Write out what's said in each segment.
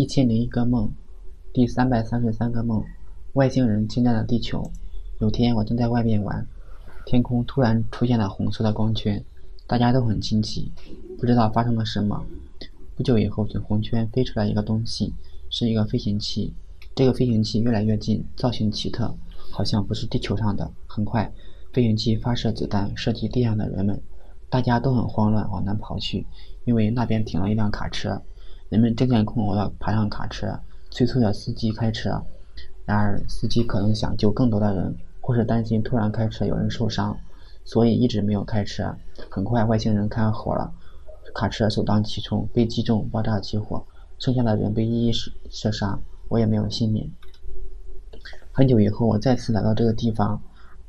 一千零一个梦，第三百三十三个梦，外星人侵占了地球。有天我正在外面玩，天空突然出现了红色的光圈，大家都很惊奇，不知道发生了什么。不久以后，从红圈飞出来一个东西，是一个飞行器。这个飞行器越来越近，造型奇特，好像不是地球上的。很快，飞行器发射子弹，射击地上的人们，大家都很慌乱，往南跑去，因为那边停了一辆卡车。人们争先恐后的爬上卡车，催促着司机开车。然而，司机可能想救更多的人，或是担心突然开车有人受伤，所以一直没有开车。很快，外星人开火了，卡车首当其冲被击中，爆炸起火，剩下的人被一一射射杀，我也没有幸免。很久以后，我再次来到这个地方，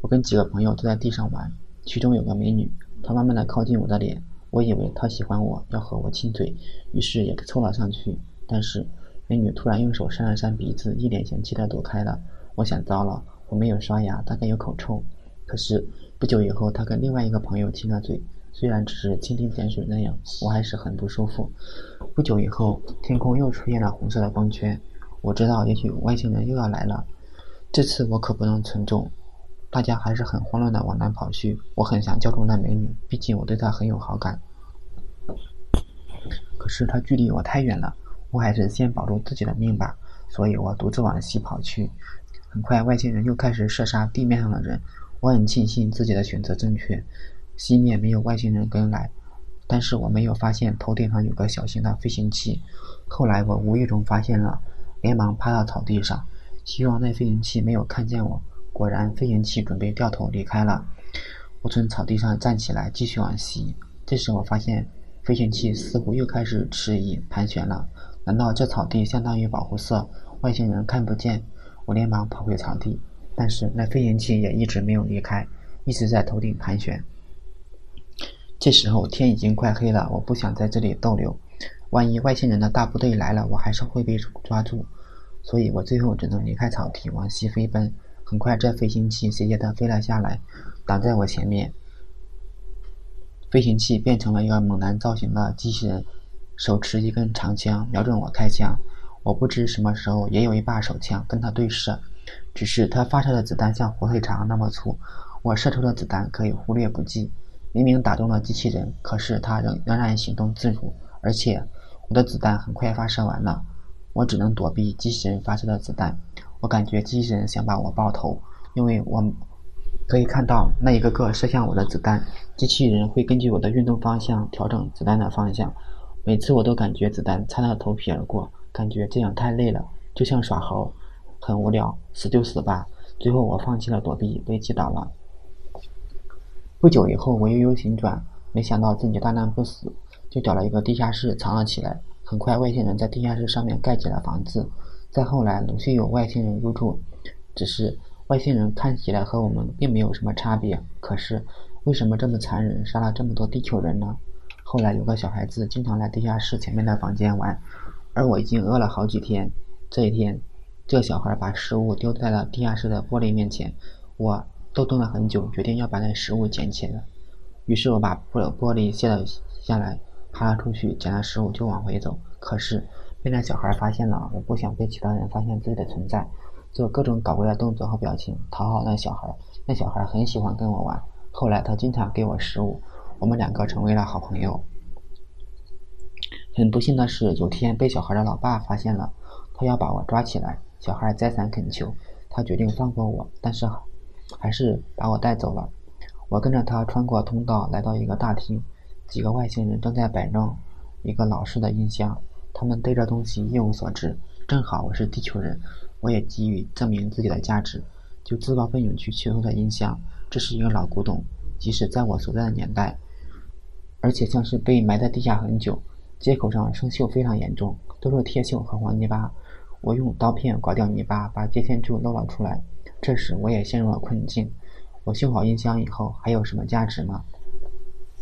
我跟几个朋友坐在地上玩，其中有个美女，她慢慢的靠近我的脸。我以为他喜欢我，要和我亲嘴，于是也凑了上去。但是美女突然用手扇了扇鼻子，一脸嫌弃的躲开了。我想，糟了，我没有刷牙，大概有口臭。可是不久以后，她跟另外一个朋友亲了嘴，虽然只是蜻蜓点水那样，我还是很不舒服。不久以后，天空又出现了红色的光圈，我知道，也许外星人又要来了。这次我可不能沉重。大家还是很慌乱的往南跑去。我很想叫住那美女，毕竟我对她很有好感。可是她距离我太远了，我还是先保住自己的命吧。所以我独自往西跑去。很快，外星人又开始射杀地面上的人。我很庆幸自己的选择正确，西面没有外星人跟来。但是我没有发现头顶上有个小型的飞行器。后来我无意中发现了，连忙趴到草地上，希望那飞行器没有看见我。果然，飞行器准备掉头离开了。我从草地上站起来，继续往西。这时，我发现飞行器似乎又开始迟疑盘旋了。难道这草地相当于保护色，外星人看不见？我连忙跑回草地，但是那飞行器也一直没有离开，一直在头顶盘旋。这时候天已经快黑了，我不想在这里逗留。万一外星人的大部队来了，我还是会被抓住。所以我最后只能离开草地，往西飞奔。很快，这飞行器斜斜的飞了下来，挡在我前面。飞行器变成了一个猛男造型的机器人，手持一根长枪，瞄准我开枪。我不知什么时候也有一把手枪跟他对射，只是他发射的子弹像火腿肠那么粗，我射出的子弹可以忽略不计。明明打中了机器人，可是他仍仍然行动自如，而且我的子弹很快发射完了，我只能躲避机器人发射的子弹。我感觉机器人想把我爆头，因为我可以看到那一个个射向我的子弹，机器人会根据我的运动方向调整子弹的方向。每次我都感觉子弹擦到头皮而过，感觉这样太累了，就像耍猴，很无聊，死就死吧。最后我放弃了躲避，被击倒了。不久以后，我悠悠醒转，没想到自己大难不死，就找了一个地下室藏了起来。很快，外星人在地下室上面盖起了房子。再后来，陆续有外星人入住，只是外星人看起来和我们并没有什么差别。可是，为什么这么残忍，杀了这么多地球人呢？后来有个小孩子经常来地下室前面的房间玩，而我已经饿了好几天。这一天，这小孩把食物丢在了地下室的玻璃面前，我都瞪了很久，决定要把那食物捡起来。于是我把玻玻璃卸了下来，爬了出去，捡了食物就往回走。可是。被那小孩发现了，我不想被其他人发现自己的存在，做各种搞怪的动作和表情讨好那小孩。那小孩很喜欢跟我玩，后来他经常给我食物，我们两个成为了好朋友。很不幸的是，有天被小孩的老爸发现了，他要把我抓起来。小孩再三恳求，他决定放过我，但是还是把我带走了。我跟着他穿过通道，来到一个大厅，几个外星人正在摆弄一个老式的音箱。他们对这东西一无所知，正好我是地球人，我也急于证明自己的价值，就自告奋勇去取走了音箱。这是一个老古董，即使在我所在的年代，而且像是被埋在地下很久，接口上生锈非常严重，都是铁锈和黄泥巴。我用刀片刮掉泥巴，把接线柱露了出来。这时我也陷入了困境。我修好音箱以后，还有什么价值吗？